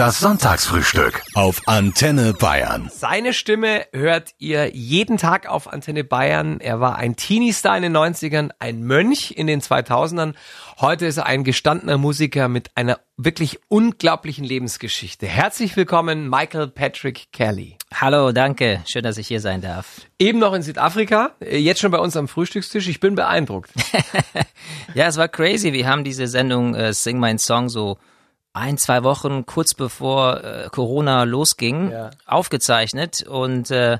Das Sonntagsfrühstück auf Antenne Bayern. Seine Stimme hört ihr jeden Tag auf Antenne Bayern. Er war ein Teenie-Star in den 90ern, ein Mönch in den 2000ern. Heute ist er ein gestandener Musiker mit einer wirklich unglaublichen Lebensgeschichte. Herzlich willkommen, Michael Patrick Kelly. Hallo, danke. Schön, dass ich hier sein darf. Eben noch in Südafrika, jetzt schon bei uns am Frühstückstisch. Ich bin beeindruckt. ja, es war crazy. Wir haben diese Sendung äh, Sing My Song so ein, zwei Wochen kurz bevor äh, Corona losging, ja. aufgezeichnet und, äh,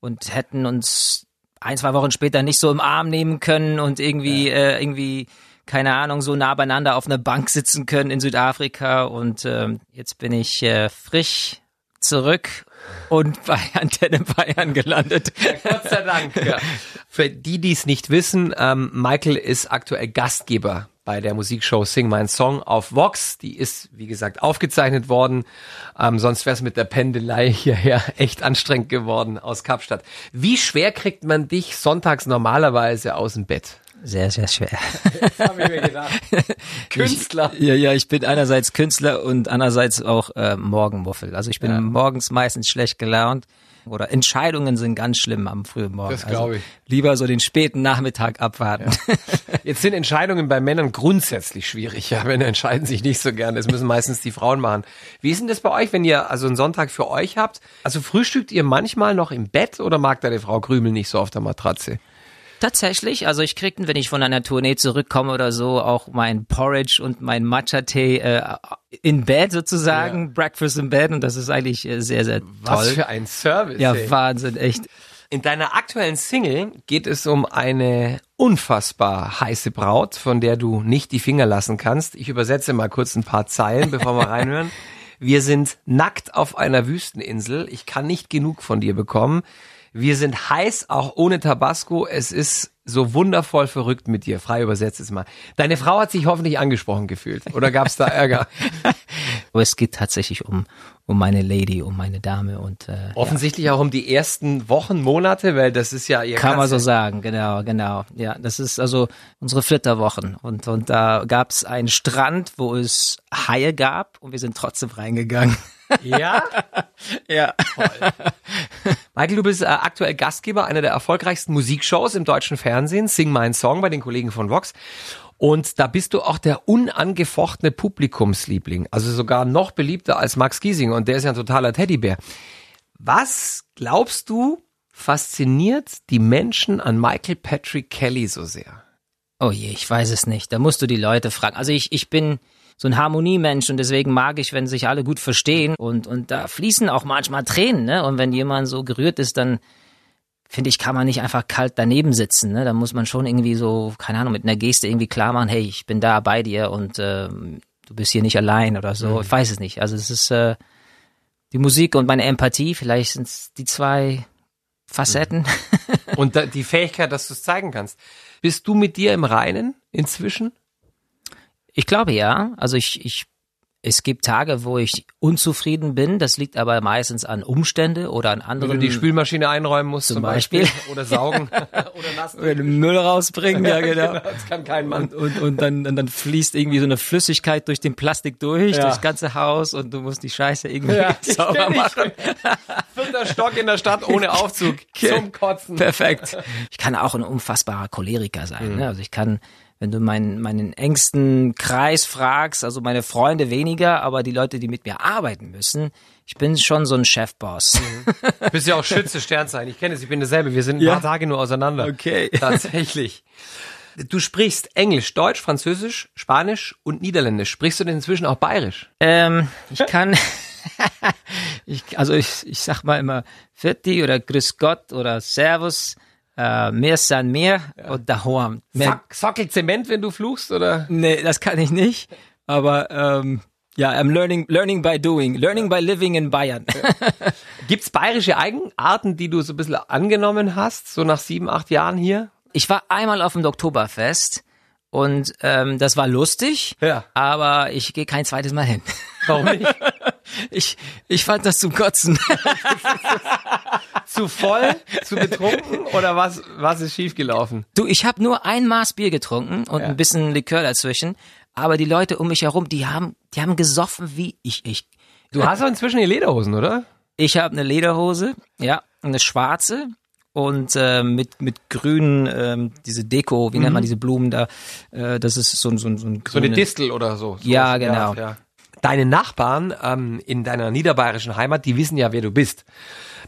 und hätten uns ein, zwei Wochen später nicht so im Arm nehmen können und irgendwie, ja. äh, irgendwie, keine Ahnung, so nah beieinander auf einer Bank sitzen können in Südafrika. Und ähm, jetzt bin ich äh, frisch zurück und bei Antenne Bayern gelandet. Ja, Gott sei Dank. Ja. Für die, die es nicht wissen, ähm, Michael ist aktuell Gastgeber bei der Musikshow Sing My Song auf Vox. Die ist, wie gesagt, aufgezeichnet worden. Ähm, sonst wäre es mit der Pendelei hierher echt anstrengend geworden aus Kapstadt. Wie schwer kriegt man dich sonntags normalerweise aus dem Bett? Sehr, sehr schwer. Das habe ich mir gedacht. Künstler. Ich, ja, ja, ich bin einerseits Künstler und andererseits auch äh, Morgenmuffel. Also ich bin ja. morgens meistens schlecht gelaunt oder Entscheidungen sind ganz schlimm am frühen Morgen. Das glaube ich. Also lieber so den späten Nachmittag abwarten. Ja. Jetzt sind Entscheidungen bei Männern grundsätzlich schwierig. Ja, Männer entscheiden sich nicht so gerne. Das müssen meistens die Frauen machen. Wie ist denn das bei euch, wenn ihr also einen Sonntag für euch habt? Also frühstückt ihr manchmal noch im Bett oder mag deine Frau Krümel nicht so auf der Matratze? Tatsächlich, also ich krieg, wenn ich von einer Tournee zurückkomme oder so, auch mein Porridge und mein Matcha-Tee äh, in Bed sozusagen, ja. Breakfast in Bed und das ist eigentlich äh, sehr, sehr toll. Was für ein Service. Ja, ey. Wahnsinn, echt. In deiner aktuellen Single geht es um eine unfassbar heiße Braut, von der du nicht die Finger lassen kannst. Ich übersetze mal kurz ein paar Zeilen, bevor wir reinhören. Wir sind nackt auf einer Wüsteninsel. Ich kann nicht genug von dir bekommen. Wir sind heiß, auch ohne Tabasco. Es ist so wundervoll verrückt mit dir. Frei übersetzt es mal. Deine Frau hat sich hoffentlich angesprochen gefühlt. Oder gab es da Ärger? es geht tatsächlich um, um meine Lady, um meine Dame und äh, offensichtlich ja. auch um die ersten Wochen, Monate, weil das ist ja ihr kann man so sagen, genau, genau. Ja, das ist also unsere Flitterwochen und und da gab es einen Strand, wo es Haie gab und wir sind trotzdem reingegangen. Ja? ja. Toll. Michael, du bist äh, aktuell Gastgeber einer der erfolgreichsten Musikshows im deutschen Fernsehen, Sing My Song bei den Kollegen von Vox. Und da bist du auch der unangefochtene Publikumsliebling, also sogar noch beliebter als Max Giesinger und der ist ja ein totaler Teddybär. Was glaubst du fasziniert die Menschen an Michael Patrick Kelly so sehr? Oh je, ich weiß es nicht. Da musst du die Leute fragen. Also ich, ich bin, so ein Harmoniemensch und deswegen mag ich, wenn sich alle gut verstehen und, und da fließen auch manchmal Tränen, ne? Und wenn jemand so gerührt ist, dann finde ich, kann man nicht einfach kalt daneben sitzen, ne? Da muss man schon irgendwie so, keine Ahnung, mit einer Geste irgendwie klar machen, hey, ich bin da bei dir und äh, du bist hier nicht allein oder so. Mhm. Ich weiß es nicht. Also es ist äh, die Musik und meine Empathie, vielleicht sind es die zwei Facetten. Mhm. Und da, die Fähigkeit, dass du es zeigen kannst. Bist du mit dir im Reinen inzwischen? Ich glaube ja. Also ich, ich, es gibt Tage, wo ich unzufrieden bin. Das liegt aber meistens an Umstände oder an anderen. Wenn du die Spülmaschine einräumen musst zum, zum Beispiel. Beispiel. Oder saugen. oder nass Oder den Müll rausbringen, ja, genau. genau. Das kann kein Mann. Und, und, und dann, und dann fließt irgendwie so eine Flüssigkeit durch den Plastik durch, ja. durchs ganze Haus und du musst die Scheiße irgendwie ja, sauber machen. Vierter Stock in der Stadt ohne Aufzug. Zum Kotzen. Perfekt. Ich kann auch ein unfassbarer Choleriker sein. Mhm. Ne? Also ich kann wenn du meinen, meinen engsten Kreis fragst, also meine Freunde weniger, aber die Leute, die mit mir arbeiten müssen, ich bin schon so ein Chefboss. Mhm. Du bist ja auch Schütze Sternzeichen. Ich kenne es, ich bin dasselbe. Wir sind ein ja. paar Tage nur auseinander. Okay. Tatsächlich. Du sprichst Englisch, Deutsch, Französisch, Spanisch und Niederländisch. Sprichst du denn inzwischen auch Bayerisch? Ähm, ich kann, ich, also ich, ich sag mal immer Fetti oder Grüß Gott oder Servus äh, mehr san mehr ja. und daheim. Sack, Sackel Zement, wenn du fluchst, oder? Nee, das kann ich nicht. Aber ähm, ja, I'm learning, learning by doing, learning by living in Bayern. Gibt's bayerische Eigenarten, die du so ein bisschen angenommen hast, so nach sieben, acht Jahren hier? Ich war einmal auf dem Oktoberfest und ähm, das war lustig, ja. aber ich gehe kein zweites Mal hin. Warum nicht? Ich, ich fand das zum Kotzen. zu voll, zu betrunken oder was, was ist schiefgelaufen? Du, ich habe nur ein Maß Bier getrunken und ja. ein bisschen Likör dazwischen, aber die Leute um mich herum, die haben, die haben gesoffen wie ich, ich, Du hast doch inzwischen die Lederhosen, oder? Ich habe eine Lederhose, ja, eine schwarze und äh, mit mit grünen ähm, diese Deko, wie nennt man diese Blumen da? Äh, das ist so ein so ein so, ein So eine grüne- Distel oder so. so Ja, genau. Ja. Deine Nachbarn ähm, in deiner niederbayerischen Heimat, die wissen ja, wer du bist.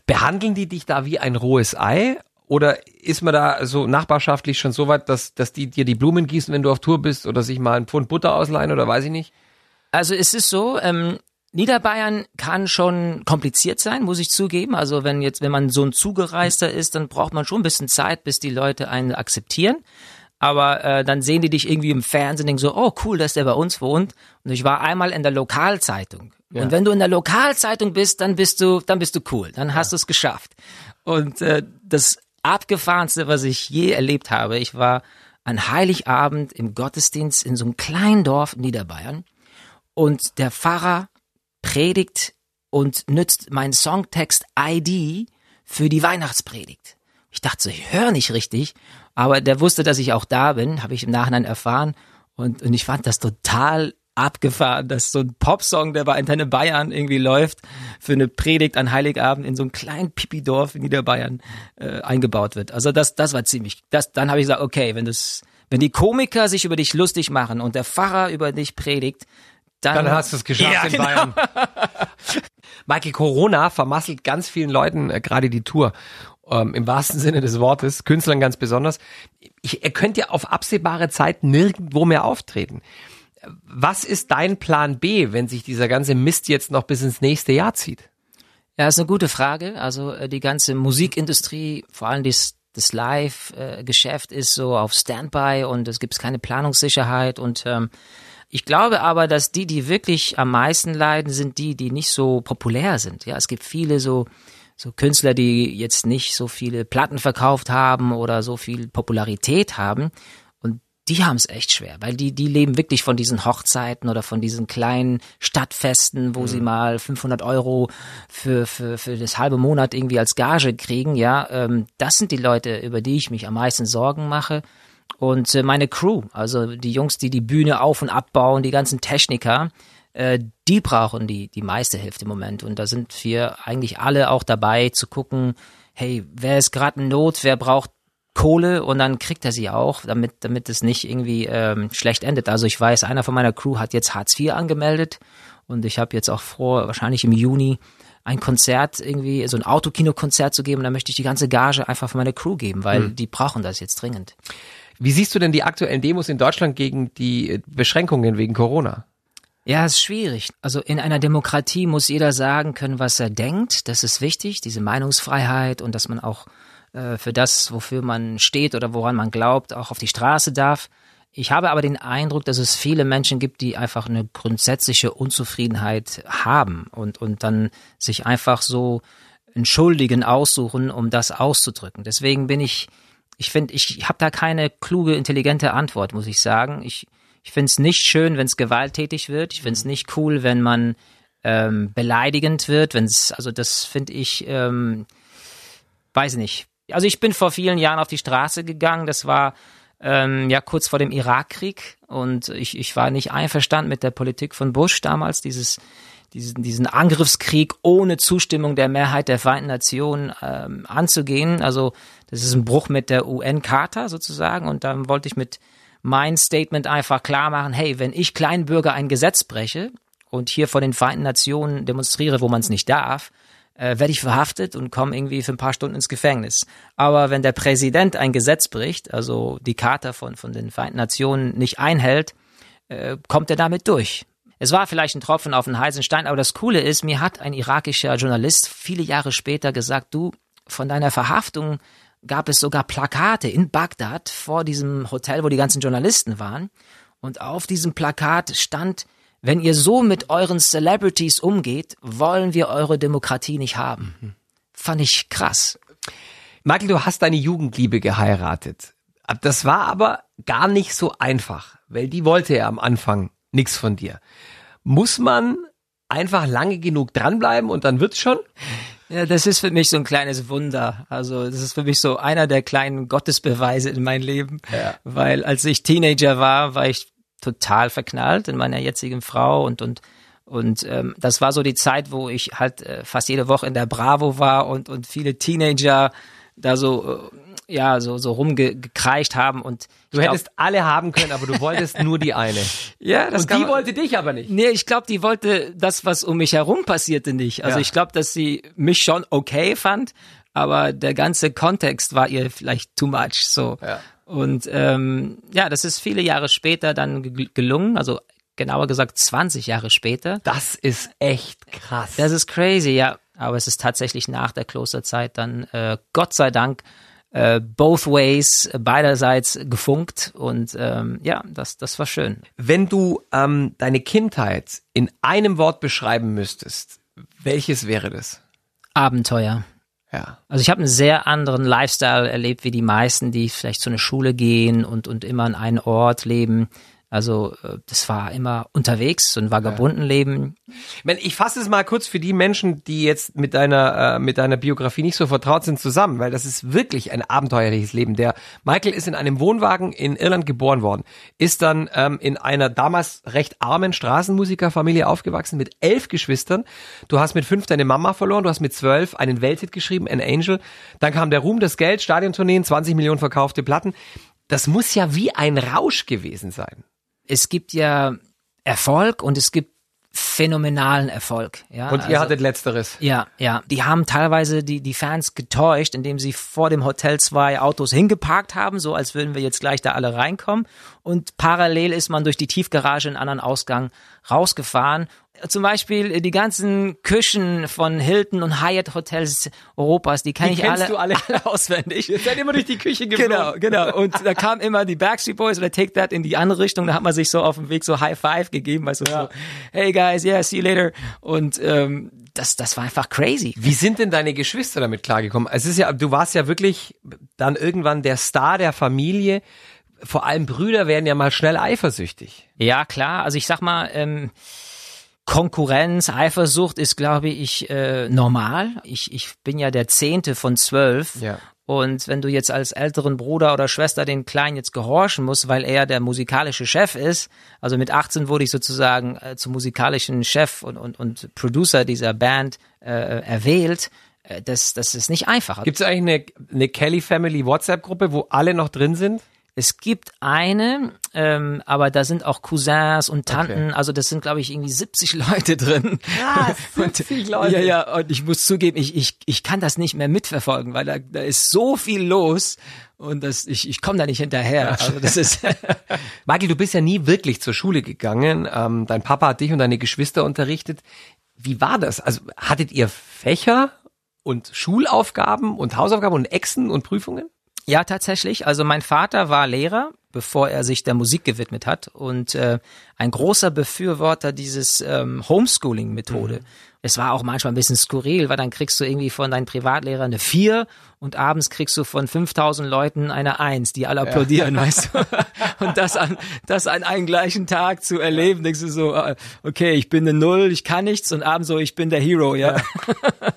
Behandeln die dich da wie ein rohes Ei? Oder ist man da so nachbarschaftlich schon so weit, dass, dass die dir die Blumen gießen, wenn du auf Tour bist oder sich mal einen Pfund Butter ausleihen oder weiß ich nicht? Also es ist so, ähm, Niederbayern kann schon kompliziert sein, muss ich zugeben. Also wenn jetzt, wenn man so ein Zugereister ist, dann braucht man schon ein bisschen Zeit, bis die Leute einen akzeptieren. Aber äh, dann sehen die dich irgendwie im Fernsehen, denken so, oh cool, dass der bei uns wohnt. Und ich war einmal in der Lokalzeitung. Und wenn du in der Lokalzeitung bist, dann bist du, dann bist du cool, dann hast du es geschafft. Und äh, das abgefahrenste, was ich je erlebt habe, ich war an Heiligabend im Gottesdienst in so einem kleinen Dorf in Niederbayern und der Pfarrer predigt und nützt meinen Songtext ID für die Weihnachtspredigt. Ich dachte so, ich höre nicht richtig, aber der wusste, dass ich auch da bin, habe ich im Nachhinein erfahren und, und ich fand das total abgefahren, dass so ein Popsong, der bei Antenne Bayern irgendwie läuft, für eine Predigt an Heiligabend in so einem kleinen Pipi-Dorf in Niederbayern äh, eingebaut wird. Also das, das war ziemlich, das, dann habe ich gesagt, okay, wenn das, wenn die Komiker sich über dich lustig machen und der Pfarrer über dich predigt, dann, Dann hast du es geschafft Ja, in genau. Bayern. Michael Corona vermasselt ganz vielen Leuten äh, gerade die Tour. Ähm, Im wahrsten Sinne des Wortes, Künstlern ganz besonders. Ich, er könnte ja auf absehbare Zeit nirgendwo mehr auftreten. Was ist dein Plan B, wenn sich dieser ganze Mist jetzt noch bis ins nächste Jahr zieht? Ja, ist eine gute Frage. Also äh, die ganze Musikindustrie, vor allem das, das Live-Geschäft ist so auf Standby und es gibt keine Planungssicherheit und ähm, ich glaube aber, dass die, die wirklich am meisten leiden, sind die, die nicht so populär sind. Ja, es gibt viele so so Künstler, die jetzt nicht so viele Platten verkauft haben oder so viel Popularität haben und die haben es echt schwer, weil die die leben wirklich von diesen Hochzeiten oder von diesen kleinen Stadtfesten, wo sie mal 500 Euro für für für das halbe Monat irgendwie als Gage kriegen. Ja, ähm, das sind die Leute, über die ich mich am meisten Sorgen mache. Und äh, meine Crew, also die Jungs, die die Bühne auf und abbauen, die ganzen Techniker, äh, die brauchen die, die meiste Hilfe im Moment. Und da sind wir eigentlich alle auch dabei zu gucken, hey, wer ist gerade in Not, wer braucht Kohle und dann kriegt er sie auch, damit, damit es nicht irgendwie ähm, schlecht endet. Also ich weiß, einer von meiner Crew hat jetzt Hartz IV angemeldet und ich habe jetzt auch vor, wahrscheinlich im Juni ein Konzert irgendwie, so ein Autokino-Konzert zu geben, da möchte ich die ganze Gage einfach für meine Crew geben, weil die brauchen das jetzt dringend. Wie siehst du denn die aktuellen Demos in Deutschland gegen die äh, Beschränkungen wegen Corona? Ja, ist schwierig. Also in einer Demokratie muss jeder sagen können, was er denkt. Das ist wichtig, diese Meinungsfreiheit und dass man auch äh, für das, wofür man steht oder woran man glaubt, auch auf die Straße darf. Ich habe aber den Eindruck, dass es viele Menschen gibt, die einfach eine grundsätzliche Unzufriedenheit haben und, und dann sich einfach so einen Schuldigen aussuchen, um das auszudrücken. Deswegen bin ich, ich finde, ich habe da keine kluge, intelligente Antwort, muss ich sagen. Ich, ich finde es nicht schön, wenn es gewalttätig wird. Ich finde es nicht cool, wenn man ähm, beleidigend wird. Wenn es, also das finde ich, ähm, weiß nicht. Also ich bin vor vielen Jahren auf die Straße gegangen. Das war ähm, ja kurz vor dem Irakkrieg und ich, ich war nicht einverstanden mit der Politik von Bush damals, dieses diesen, diesen Angriffskrieg ohne Zustimmung der Mehrheit der Vereinten Nationen ähm, anzugehen. Also das ist ein Bruch mit der UN-Charta sozusagen und dann wollte ich mit mein Statement einfach klar machen, hey, wenn ich Kleinbürger ein Gesetz breche und hier vor den Vereinten Nationen demonstriere, wo man es nicht darf, äh, werde ich verhaftet und komme irgendwie für ein paar Stunden ins Gefängnis. Aber wenn der Präsident ein Gesetz bricht, also die Charta von, von den Vereinten Nationen nicht einhält, äh, kommt er damit durch. Es war vielleicht ein Tropfen auf den heißen Stein, aber das Coole ist, mir hat ein irakischer Journalist viele Jahre später gesagt, du, von deiner Verhaftung gab es sogar Plakate in Bagdad vor diesem Hotel, wo die ganzen Journalisten waren. Und auf diesem Plakat stand, wenn ihr so mit euren Celebrities umgeht, wollen wir eure Demokratie nicht haben. Fand ich krass. Michael, du hast deine Jugendliebe geheiratet. Das war aber gar nicht so einfach, weil die wollte ja am Anfang nichts von dir. Muss man einfach lange genug dranbleiben und dann wird's schon? Ja, das ist für mich so ein kleines Wunder. Also das ist für mich so einer der kleinen Gottesbeweise in meinem Leben. Ja. Weil als ich Teenager war, war ich total verknallt in meiner jetzigen Frau und und Und ähm, das war so die Zeit, wo ich halt äh, fast jede Woche in der Bravo war und, und viele Teenager da so, äh, ja, so, so rumgekreischt haben und Du hättest glaub, alle haben können, aber du wolltest nur die eine. Ja, das Und die man, wollte dich aber nicht. Nee, ich glaube, die wollte das, was um mich herum passierte, nicht. Also ja. ich glaube, dass sie mich schon okay fand, aber der ganze Kontext war ihr vielleicht too much. So. Ja. Und ähm, ja, das ist viele Jahre später dann gelungen. Also genauer gesagt 20 Jahre später. Das ist echt krass. Das ist crazy, ja. Aber es ist tatsächlich nach der Klosterzeit dann, äh, Gott sei Dank, äh, both ways, beiderseits gefunkt und ähm, ja, das, das war schön. Wenn du ähm, deine Kindheit in einem Wort beschreiben müsstest, welches wäre das? Abenteuer. Ja. Also ich habe einen sehr anderen Lifestyle erlebt wie die meisten, die vielleicht zu einer Schule gehen und, und immer an einen Ort leben. Also äh, das war immer unterwegs, so ein Vagabundenleben. Ich, fasse es mal kurz für die Menschen, die jetzt mit deiner äh, mit deiner Biografie nicht so vertraut sind, zusammen, weil das ist wirklich ein abenteuerliches Leben. Der Michael ist in einem Wohnwagen in Irland geboren worden, ist dann ähm, in einer damals recht armen Straßenmusikerfamilie aufgewachsen mit elf Geschwistern. Du hast mit fünf deine Mama verloren, du hast mit zwölf einen Welthit geschrieben, An Angel. Dann kam der Ruhm, das Geld, Stadiontourneen, 20 Millionen verkaufte Platten. Das muss ja wie ein Rausch gewesen sein es gibt ja Erfolg und es gibt phänomenalen Erfolg. Ja, und ihr also, hattet letzteres. Ja, ja. Die haben teilweise die, die Fans getäuscht, indem sie vor dem Hotel zwei Autos hingeparkt haben, so als würden wir jetzt gleich da alle reinkommen. Und parallel ist man durch die Tiefgarage in einen anderen Ausgang rausgefahren zum Beispiel die ganzen Küchen von Hilton und Hyatt Hotels Europas, die kenne ich alle, du alle, alle auswendig. Ihr seid immer durch die Küche geflogen. Genau, genau. Und da kam immer die Backstreet Boys oder Take That in die andere Richtung. Da hat man sich so auf dem Weg so High Five gegeben, weißt du, ja. so, hey guys, yeah, see you later. Und ähm, das, das war einfach crazy. Wie sind denn deine Geschwister damit klargekommen? Es ist ja, du warst ja wirklich dann irgendwann der Star der Familie. Vor allem Brüder werden ja mal schnell eifersüchtig. Ja, klar. Also ich sag mal, ähm, Konkurrenz, Eifersucht ist, glaube ich, äh, normal. Ich, ich bin ja der Zehnte von zwölf. Ja. Und wenn du jetzt als älteren Bruder oder Schwester den Kleinen jetzt gehorchen musst, weil er der musikalische Chef ist, also mit 18 wurde ich sozusagen äh, zum musikalischen Chef und, und, und Producer dieser Band äh, erwählt, äh, das, das ist nicht einfach. Gibt es eigentlich eine, eine Kelly Family WhatsApp-Gruppe, wo alle noch drin sind? Es gibt eine, ähm, aber da sind auch Cousins und Tanten, okay. also das sind, glaube ich, irgendwie 70 Leute drin. Ja, 70 Leute. Ja, ja, und ich muss zugeben, ich, ich, ich kann das nicht mehr mitverfolgen, weil da, da ist so viel los und das, ich, ich komme da nicht hinterher. Also das ist Michael, du bist ja nie wirklich zur Schule gegangen. Ähm, dein Papa hat dich und deine Geschwister unterrichtet. Wie war das? Also hattet ihr Fächer und Schulaufgaben und Hausaufgaben und Exen und Prüfungen? Ja, tatsächlich. Also mein Vater war Lehrer, bevor er sich der Musik gewidmet hat und äh, ein großer Befürworter dieses ähm, Homeschooling-Methode. Mhm. Es war auch manchmal ein bisschen skurril, weil dann kriegst du irgendwie von deinem Privatlehrer eine vier und abends kriegst du von 5000 Leuten eine Eins, die alle applaudieren, ja. weißt du? Und das an, das an einem gleichen Tag zu erleben, denkst du so, äh, okay, ich bin eine Null, ich kann nichts und abends so, ich bin der Hero, ja. ja.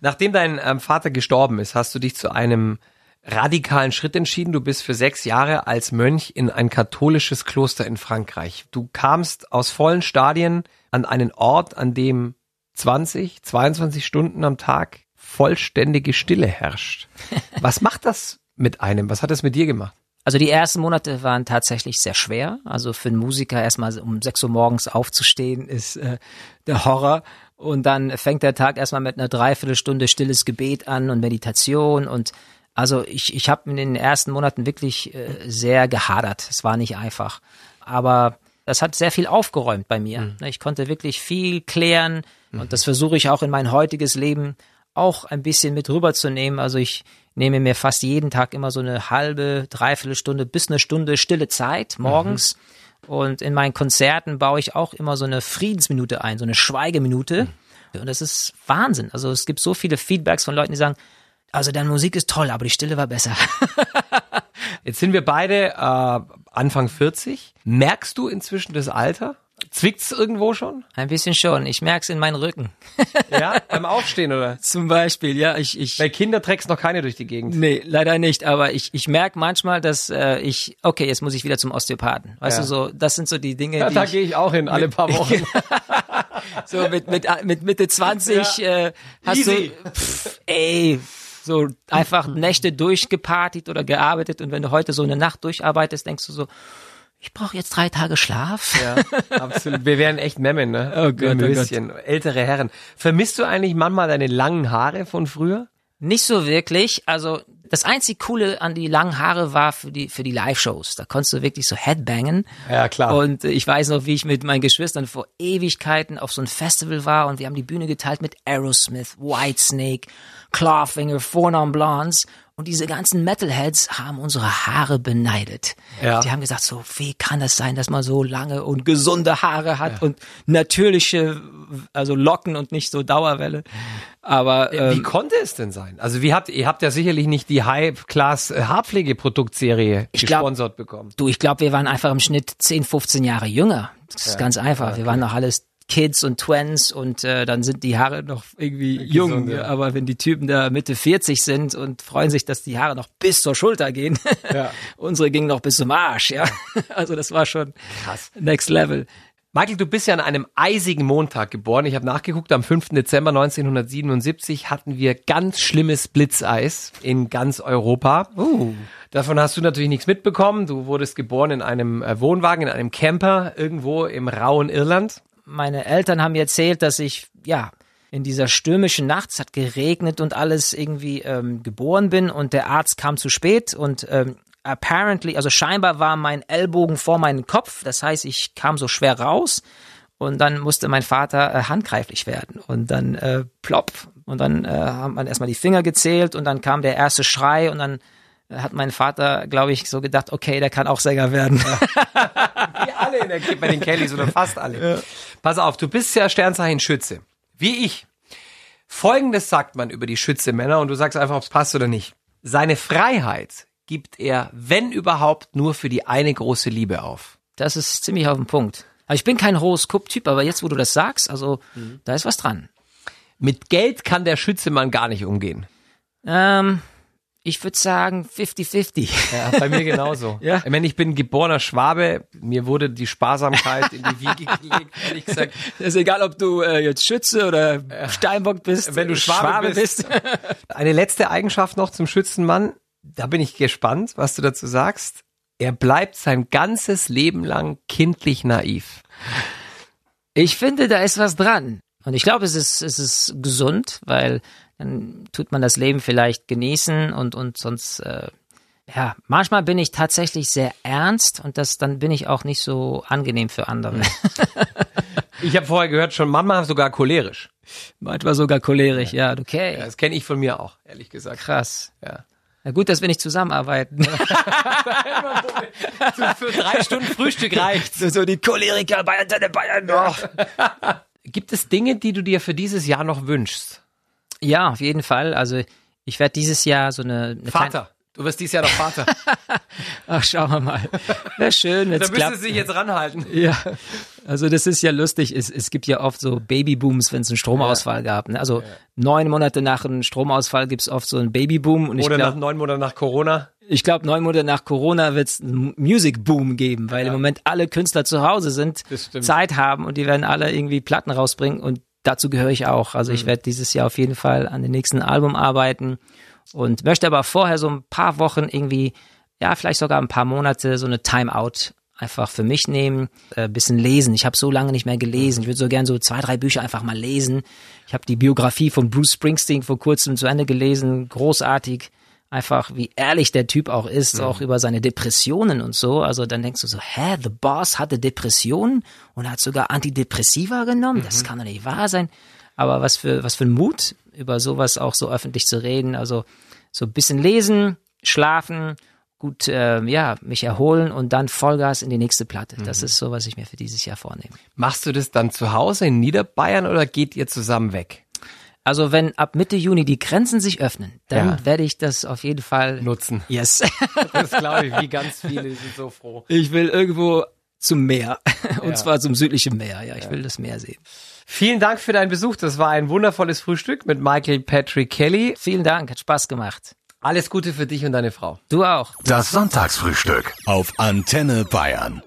Nachdem dein ähm, Vater gestorben ist, hast du dich zu einem radikalen Schritt entschieden. Du bist für sechs Jahre als Mönch in ein katholisches Kloster in Frankreich. Du kamst aus vollen Stadien an einen Ort, an dem 20, 22 Stunden am Tag vollständige Stille herrscht. Was macht das mit einem? Was hat das mit dir gemacht? Also die ersten Monate waren tatsächlich sehr schwer. Also für einen Musiker erstmal um 6 Uhr morgens aufzustehen ist äh, der Horror. Und dann fängt der Tag erstmal mit einer Dreiviertelstunde stilles Gebet an und Meditation und also ich, ich habe in den ersten Monaten wirklich äh, sehr gehadert. Es war nicht einfach. Aber das hat sehr viel aufgeräumt bei mir. Mhm. Ich konnte wirklich viel klären mhm. und das versuche ich auch in mein heutiges Leben auch ein bisschen mit rüberzunehmen. Also ich nehme mir fast jeden Tag immer so eine halbe, dreiviertel Stunde bis eine Stunde stille Zeit morgens. Mhm. Und in meinen Konzerten baue ich auch immer so eine Friedensminute ein, so eine Schweigeminute. Mhm. Und das ist Wahnsinn. Also es gibt so viele Feedbacks von Leuten, die sagen, also deine Musik ist toll, aber die Stille war besser. Jetzt sind wir beide äh, Anfang 40. Merkst du inzwischen das Alter? Zwickt's irgendwo schon? Ein bisschen schon. Ich merk's in meinen Rücken. ja, beim Aufstehen, oder? Zum Beispiel, ja. Ich, ich, Bei Kinder trägst noch keine durch die Gegend. Nee, leider nicht. Aber ich, ich merk manchmal, dass äh, ich, okay, jetzt muss ich wieder zum Osteopathen. Weißt ja. du, so, das sind so die Dinge, ja, die Da gehe ich auch hin, alle paar Wochen. so mit, mit, mit Mitte 20 äh, hast Easy. du, pff, ey, so einfach Nächte durchgepartigt oder gearbeitet und wenn du heute so eine Nacht durcharbeitest, denkst du so, ich brauche jetzt drei Tage Schlaf. Ja, absolut. Wir wären echt Memmen, ne? Oh Gott, Ein oh bisschen. Ältere Herren. Vermisst du eigentlich manchmal deine langen Haare von früher? Nicht so wirklich. Also das einzig Coole an die langen Haare war für die für die Live-Shows. Da konntest du wirklich so Headbangen. Ja, klar. Und ich weiß noch, wie ich mit meinen Geschwistern vor Ewigkeiten auf so ein Festival war und wir haben die Bühne geteilt mit Aerosmith, Whitesnake, Clawfinger, Four Non Blondes. Und diese ganzen Metalheads haben unsere Haare beneidet. Ja. Die haben gesagt, so, wie kann das sein, dass man so lange und gesunde Haare hat und natürliche, also Locken und nicht so Dauerwelle. Aber Wie ähm, konnte es denn sein? Also wie habt ihr habt ja sicherlich nicht die High-Class äh, Haarpflegeproduktserie Ich glaub- gesponsert bekommen. Du, ich glaube, wir waren einfach im Schnitt 10, 15 Jahre jünger. Das ist ganz einfach. Wir waren noch alles Kids und Twins und äh, dann sind die Haare noch irgendwie jung. ja. Aber wenn die Typen da Mitte 40 sind und freuen sich, dass die Haare noch bis zur Schulter gehen, Ja. unsere gingen noch bis zum Arsch, ja. Also das war schon Krass. Next Level. Michael, du bist ja an einem eisigen Montag geboren. Ich habe nachgeguckt, am 5. Dezember 1977 hatten wir ganz schlimmes Blitzeis in ganz Europa. Uh. Davon hast du natürlich nichts mitbekommen. Du wurdest geboren in einem äh, Wohnwagen, in einem Camper irgendwo im rauen Irland. Meine Eltern haben mir erzählt, dass ich, ja, in dieser stürmischen Nacht, es hat geregnet und alles irgendwie ähm, geboren bin und der Arzt kam zu spät und ähm, apparently, also scheinbar war mein Ellbogen vor meinem Kopf, das heißt, ich kam so schwer raus und dann musste mein Vater äh, handgreiflich werden. Und dann äh, plopp. Und dann äh, haben man erstmal die Finger gezählt und dann kam der erste Schrei und dann äh, hat mein Vater, glaube ich, so gedacht, okay, der kann auch Sänger werden. Wie alle in der, bei den Kellys oder fast alle. Pass auf, du bist ja Sternzeichen Schütze. Wie ich. Folgendes sagt man über die Schütze Männer und du sagst einfach, ob es passt oder nicht. Seine Freiheit gibt er, wenn überhaupt, nur für die eine große Liebe auf. Das ist ziemlich auf den Punkt. Aber ich bin kein Horoskop-Typ, aber jetzt, wo du das sagst, also da ist was dran. Mit Geld kann der Schützemann gar nicht umgehen. Ähm, ich würde sagen 50-50. Ja, bei mir genauso. Ja. Ich meine, ich bin geborener Schwabe. Mir wurde die Sparsamkeit in die Wiege gelegt, ehrlich gesagt. ist egal, ob du äh, jetzt Schütze oder Steinbock bist. Wenn du Schwabe bist. Eine letzte Eigenschaft noch zum Schützenmann. Da bin ich gespannt, was du dazu sagst. Er bleibt sein ganzes Leben lang kindlich naiv. Ich finde, da ist was dran. Und ich glaube, es ist, es ist gesund, weil dann tut man das Leben vielleicht genießen und, und sonst, äh, ja, manchmal bin ich tatsächlich sehr ernst und das, dann bin ich auch nicht so angenehm für andere. Ich habe vorher gehört, schon Mama sogar cholerisch. manchmal sogar cholerisch, ja, okay. Das kenne ich von mir auch, ehrlich gesagt. Krass. Ja. Na gut, dass wir nicht zusammenarbeiten. Für drei Stunden Frühstück reicht. so, so die Choleriker Bayern, deine Bayern noch. Gibt es Dinge, die du dir für dieses Jahr noch wünschst? Ja, auf jeden Fall. Also ich werde dieses Jahr so eine, eine Vater. Du wirst dieses Jahr noch Vater. Ach, schauen wir mal. Wäre schön, da wenn's müsstest klappt. du dich jetzt ranhalten. Ja, also das ist ja lustig. Es, es gibt ja oft so Babybooms, wenn es einen Stromausfall gab. Ne? Also neun Monate nach einem Stromausfall gibt's oft so einen Babyboom. Und ich Oder nach glaube, neun Monaten nach Corona. ich glaub, neun Monate nach Corona wird's einen Music-Boom geben, weil im Moment alle Künstler zu Hause sind. Zeit haben und die werden alle irgendwie Platten rausbringen und dazu gehöre ich auch. Also Mhm. ich werde dieses Jahr auf jeden Fall an dem nächsten Album arbeiten und möchte aber vorher so ein paar Wochen irgendwie, ja, vielleicht sogar ein paar Monate so eine Timeout einfach für mich nehmen, äh, bisschen lesen. Ich habe so lange nicht mehr gelesen. Ich würde so gern so zwei, drei Bücher einfach mal lesen. Ich habe die Biografie von Bruce Springsteen vor kurzem zu Ende gelesen. Großartig. Einfach, wie ehrlich der Typ auch ist, auch über seine Depressionen und so. Also dann denkst du so, hä, The Boss hatte Depressionen und hat sogar Antidepressiva genommen? Das kann doch nicht wahr sein. Aber was für, was für ein Mut, über sowas auch so öffentlich zu reden. Also so ein bisschen lesen, schlafen, gut, äh, ja, mich erholen und dann Vollgas in die nächste Platte. Das ist so, was ich mir für dieses Jahr vornehme. Machst du das dann zu Hause in Niederbayern oder geht ihr zusammen weg? Also wenn ab Mitte Juni die Grenzen sich öffnen, dann Ja. werde ich das auf jeden Fall Nutzen. Yes. Das glaube ich, wie ganz viele sind so froh. Ich will irgendwo zum Meer. Und Ja. zwar zum südlichen Meer. Ja, ich will das Meer sehen. Vielen Dank für deinen Besuch. Das war ein wundervolles Frühstück mit Michael Patrick Kelly. Vielen Dank, hat Spaß gemacht. Alles Gute für dich und deine Frau. Du auch. Das Sonntagsfrühstück auf Antenne Bayern.